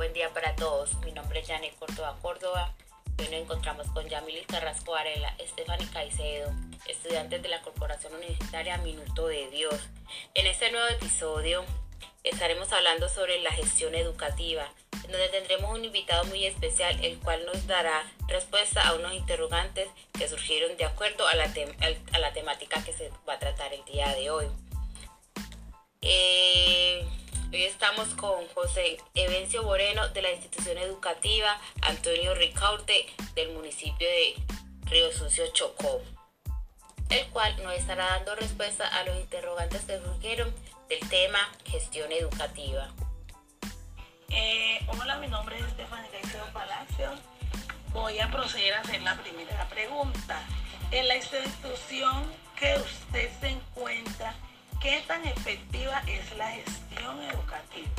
buen día para todos. Mi nombre es Janet Córdoba Córdoba. Hoy nos encontramos con Yamilis Carrasco Varela, Estefany Caicedo, estudiantes de la Corporación Universitaria Minuto de Dios. En este nuevo episodio estaremos hablando sobre la gestión educativa, en donde tendremos un invitado muy especial, el cual nos dará respuesta a unos interrogantes que surgieron de acuerdo a la, a la temática que se va a tratar el día de hoy. Eh, Hoy estamos con José Evencio Moreno de la institución educativa Antonio Ricaurte del municipio de Río Sucio Chocó, el cual nos estará dando respuesta a los interrogantes que surgieron del tema gestión educativa. Eh, hola, mi nombre es Estefania Caicedo Palacio. Voy a proceder a hacer la primera pregunta. En la institución que usted se encuentra, ¿Qué tan efectiva es la gestión educativa?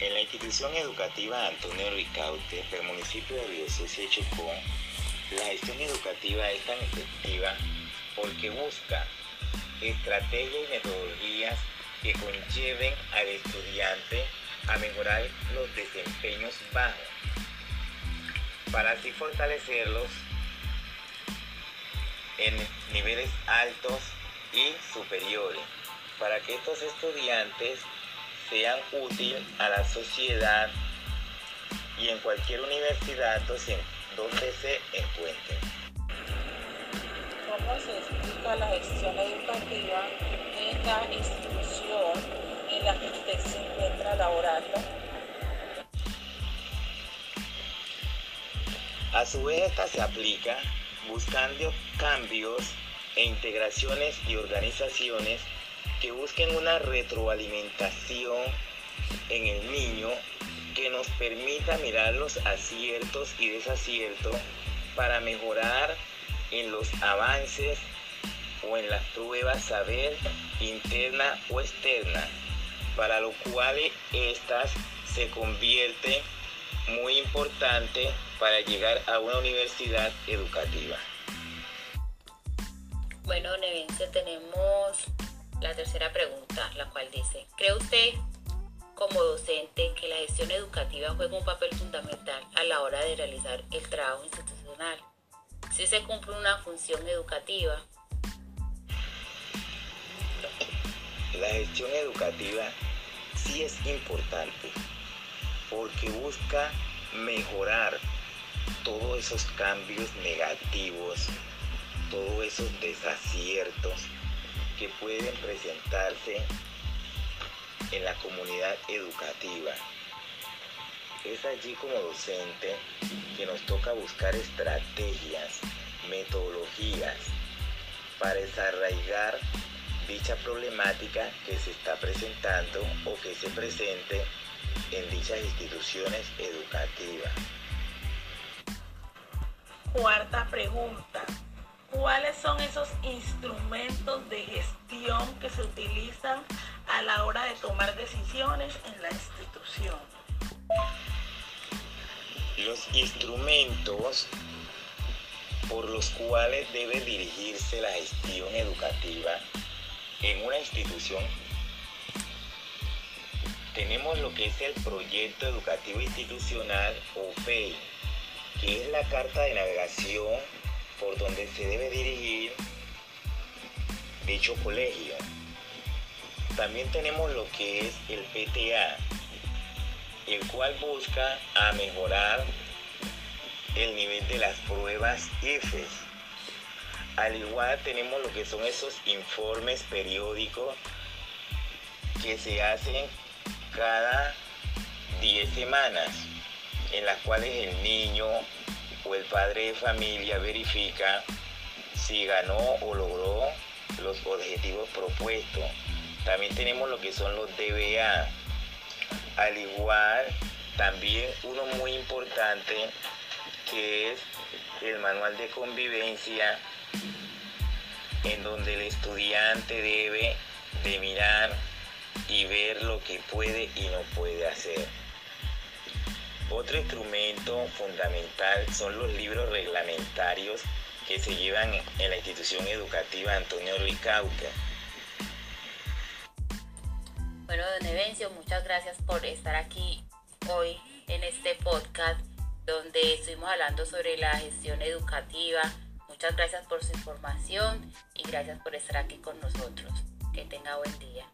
En la institución educativa Antonio Ricaute del municipio de Sucio Chocó, la gestión educativa es tan efectiva porque busca estrategias y metodologías que conlleven al estudiante a mejorar los desempeños bajos, para así fortalecerlos en niveles altos y superiores, para que estos estudiantes sean útiles a la sociedad y en cualquier universidad donde se encuentren. ¿Cómo se explica la gestión educativa en la institución en la que usted se encuentra laborando? A su vez, esta se aplica buscando cambios e integraciones y organizaciones que busquen una retroalimentación en el niño que nos permita mirar los aciertos y desaciertos para mejorar en los avances o en las pruebas saber interna o externa, para lo cual estas se convierten muy importante para llegar a una universidad educativa. Bueno, Nevencia, tenemos la tercera pregunta, la cual dice, ¿cree usted como docente que la gestión educativa juega un papel fundamental a la hora de realizar el trabajo institucional? Si se cumple una función educativa. La gestión educativa sí es importante porque busca mejorar todos esos cambios negativos, todos esos desaciertos que pueden presentarse en la comunidad educativa. Es allí como docente que nos toca buscar estrategias, metodologías para desarraigar dicha problemática que se está presentando o que se presente en dichas instituciones educativas. Cuarta pregunta. ¿Cuáles son esos instrumentos de gestión que se utilizan a la hora de tomar decisiones en la institución? Los instrumentos por los cuales debe dirigirse la gestión educativa en una institución tenemos lo que es el Proyecto Educativo Institucional o FEI, que es la carta de navegación por donde se debe dirigir dicho colegio. También tenemos lo que es el PTA, el cual busca a mejorar el nivel de las pruebas IFES. Al igual tenemos lo que son esos informes periódicos que se hacen cada 10 semanas en las cuales el niño o el padre de familia verifica si ganó o logró los objetivos propuestos. También tenemos lo que son los DBA. Al igual, también uno muy importante que es el manual de convivencia en donde el estudiante debe de mirar y ver lo que puede y no puede hacer. Otro instrumento fundamental son los libros reglamentarios que se llevan en la institución educativa Antonio Bueno, Bueno, don Evencio, muchas gracias por estar aquí hoy en este podcast donde estuvimos hablando sobre la gestión educativa. Muchas gracias por su información y gracias por estar aquí con nosotros. Que tenga buen día.